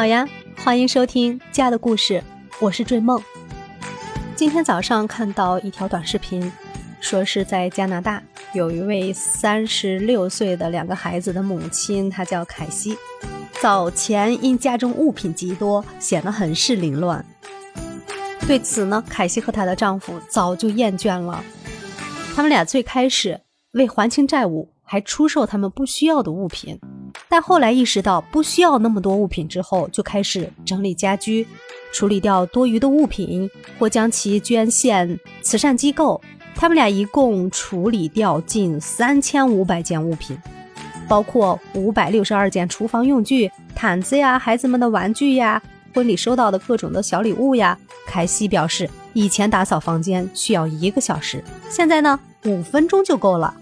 好呀，欢迎收听《家的故事》，我是追梦。今天早上看到一条短视频，说是在加拿大有一位三十六岁的两个孩子的母亲，她叫凯西。早前因家中物品极多，显得很是凌乱。对此呢，凯西和她的丈夫早就厌倦了。他们俩最开始为还清债务，还出售他们不需要的物品。但后来意识到不需要那么多物品之后，就开始整理家居，处理掉多余的物品，或将其捐献慈善机构。他们俩一共处理掉近三千五百件物品，包括五百六十二件厨房用具、毯子呀、孩子们的玩具呀、婚礼收到的各种的小礼物呀。凯西表示，以前打扫房间需要一个小时，现在呢，五分钟就够了。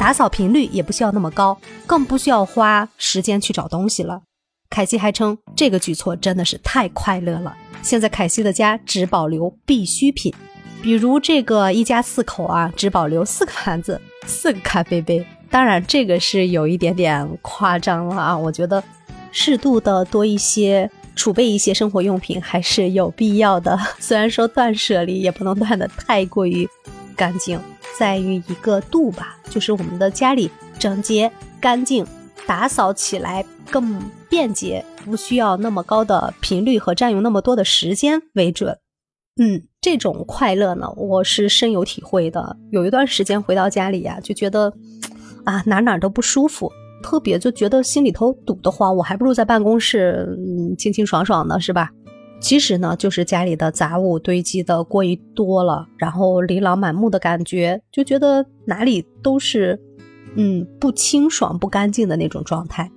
打扫频率也不需要那么高，更不需要花时间去找东西了。凯西还称这个举措真的是太快乐了。现在凯西的家只保留必需品，比如这个一家四口啊，只保留四个盘子、四个咖啡杯。当然，这个是有一点点夸张了啊。我觉得适度的多一些储备一些生活用品还是有必要的。虽然说断舍离也不能断的太过于干净。在于一个度吧，就是我们的家里整洁干净，打扫起来更便捷，不需要那么高的频率和占用那么多的时间为准。嗯，这种快乐呢，我是深有体会的。有一段时间回到家里呀，就觉得啊哪哪都不舒服，特别就觉得心里头堵得慌。我还不如在办公室嗯清清爽爽的，是吧？其实呢，就是家里的杂物堆积的过于多了，然后琳琅满目的感觉，就觉得哪里都是，嗯，不清爽、不干净的那种状态。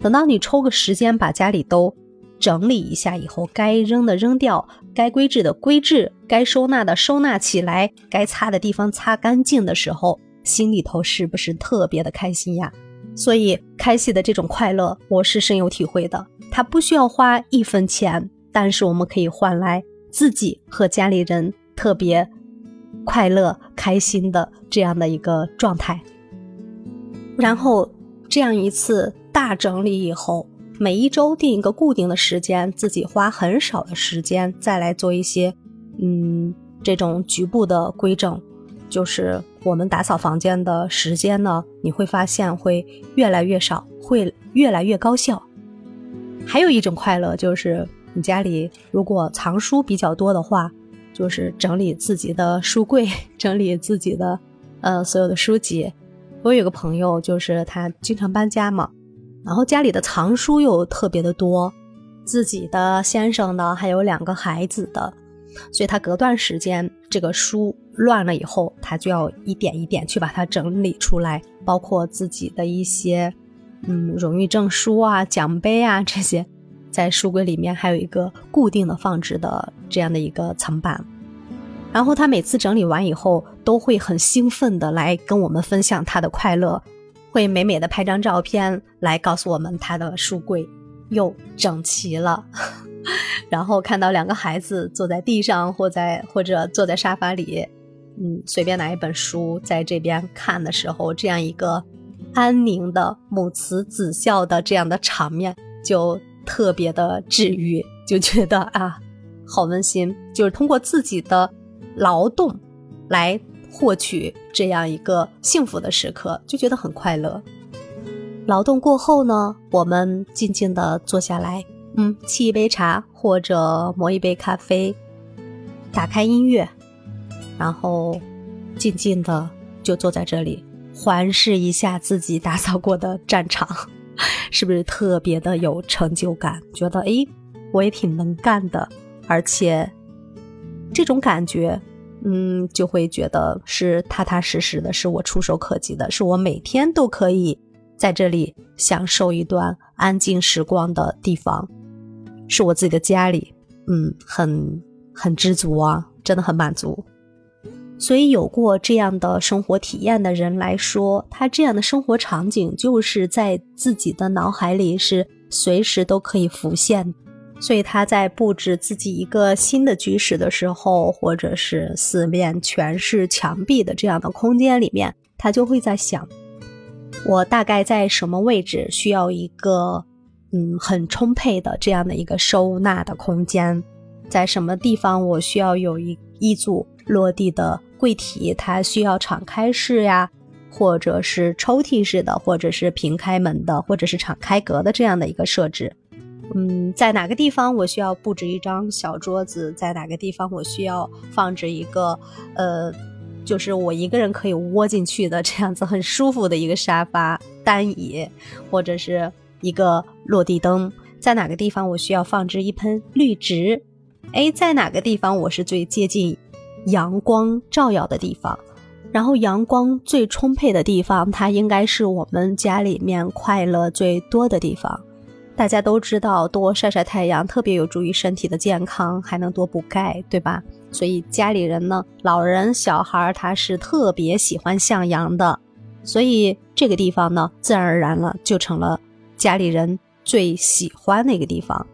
等到你抽个时间把家里都整理一下以后，该扔的扔掉，该归置的归置，该收纳的收纳起来，该擦的地方擦干净的时候，心里头是不是特别的开心呀？所以开戏的这种快乐，我是深有体会的。它不需要花一分钱。但是我们可以换来自己和家里人特别快乐、开心的这样的一个状态。然后这样一次大整理以后，每一周定一个固定的时间，自己花很少的时间再来做一些，嗯，这种局部的规整，就是我们打扫房间的时间呢，你会发现会越来越少，会越来越高效。还有一种快乐就是。你家里如果藏书比较多的话，就是整理自己的书柜，整理自己的呃所有的书籍。我有个朋友，就是他经常搬家嘛，然后家里的藏书又特别的多，自己的、先生的，还有两个孩子的，所以他隔段时间这个书乱了以后，他就要一点一点去把它整理出来，包括自己的一些嗯荣誉证书啊、奖杯啊这些。在书柜里面还有一个固定的放置的这样的一个层板，然后他每次整理完以后都会很兴奋的来跟我们分享他的快乐，会美美的拍张照片来告诉我们他的书柜又整齐了，然后看到两个孩子坐在地上或在或者坐在沙发里，嗯，随便拿一本书在这边看的时候，这样一个安宁的母慈子孝的这样的场面就。特别的治愈，就觉得啊，好温馨。就是通过自己的劳动来获取这样一个幸福的时刻，就觉得很快乐。劳动过后呢，我们静静的坐下来，嗯，沏一杯茶或者磨一杯咖啡，打开音乐，然后静静的就坐在这里，环视一下自己打扫过的战场。是不是特别的有成就感？觉得诶，我也挺能干的，而且这种感觉，嗯，就会觉得是踏踏实实的，是我触手可及的，是我每天都可以在这里享受一段安静时光的地方，是我自己的家里，嗯，很很知足啊，真的很满足。所以，有过这样的生活体验的人来说，他这样的生活场景就是在自己的脑海里是随时都可以浮现。所以，他在布置自己一个新的居室的时候，或者是四面全是墙壁的这样的空间里面，他就会在想：我大概在什么位置需要一个嗯很充沛的这样的一个收纳的空间。在什么地方我需要有一一组落地的柜体，它需要敞开式呀，或者是抽屉式的，或者是平开门的，或者是敞开格的这样的一个设置。嗯，在哪个地方我需要布置一张小桌子？在哪个地方我需要放置一个呃，就是我一个人可以窝进去的这样子很舒服的一个沙发、单椅，或者是一个落地灯？在哪个地方我需要放置一盆绿植？哎，在哪个地方我是最接近阳光照耀的地方？然后阳光最充沛的地方，它应该是我们家里面快乐最多的地方。大家都知道，多晒晒太阳特别有助于身体的健康，还能多补钙，对吧？所以家里人呢，老人、小孩他是特别喜欢向阳的，所以这个地方呢，自然而然了就成了家里人最喜欢的一个地方。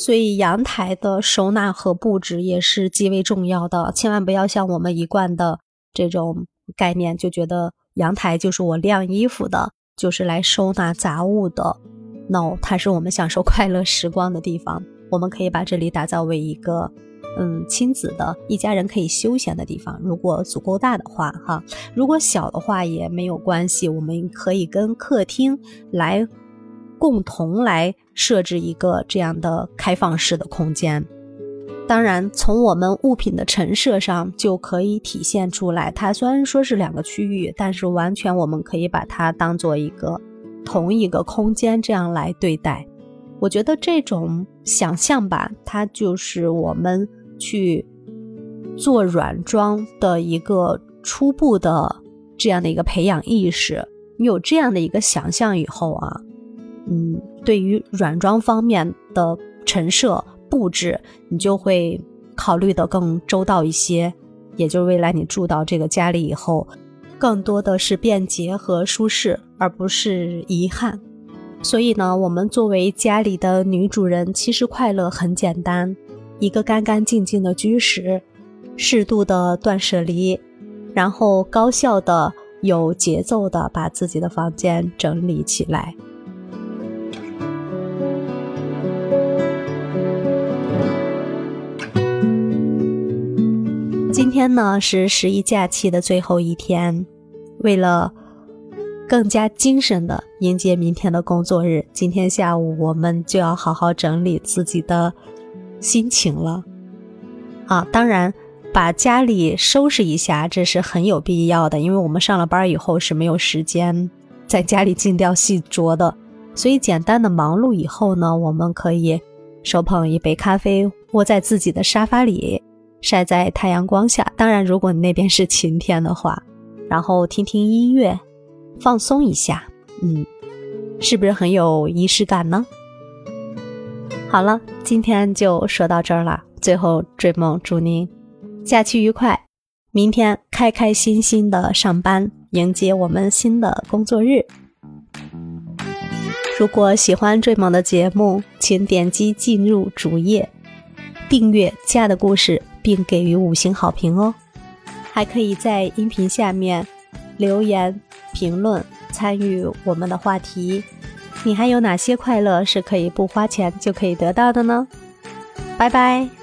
所以阳台的收纳和布置也是极为重要的，千万不要像我们一贯的这种概念，就觉得阳台就是我晾衣服的，就是来收纳杂物的。no，它是我们享受快乐时光的地方。我们可以把这里打造为一个，嗯，亲子的一家人可以休闲的地方。如果足够大的话，哈，如果小的话也没有关系。我们可以跟客厅来共同来设置一个这样的开放式的空间。当然，从我们物品的陈设上就可以体现出来。它虽然说是两个区域，但是完全我们可以把它当做一个。同一个空间这样来对待，我觉得这种想象吧，它就是我们去做软装的一个初步的这样的一个培养意识。你有这样的一个想象以后啊，嗯，对于软装方面的陈设布置，你就会考虑的更周到一些。也就是未来你住到这个家里以后。更多的是便捷和舒适，而不是遗憾。所以呢，我们作为家里的女主人，其实快乐很简单：一个干干净净的居室，适度的断舍离，然后高效的、有节奏的把自己的房间整理起来。天呢是十一假期的最后一天，为了更加精神的迎接明天的工作日，今天下午我们就要好好整理自己的心情了。啊，当然把家里收拾一下，这是很有必要的，因为我们上了班以后是没有时间在家里精雕细琢的，所以简单的忙碌以后呢，我们可以手捧一杯咖啡，窝在自己的沙发里。晒在太阳光下，当然，如果你那边是晴天的话，然后听听音乐，放松一下，嗯，是不是很有仪式感呢？好了，今天就说到这儿了。最后，追梦祝您假期愉快，明天开开心心的上班，迎接我们新的工作日。如果喜欢追梦的节目，请点击进入主页，订阅《家的故事》。并给予五星好评哦，还可以在音频下面留言评论，参与我们的话题。你还有哪些快乐是可以不花钱就可以得到的呢？拜拜。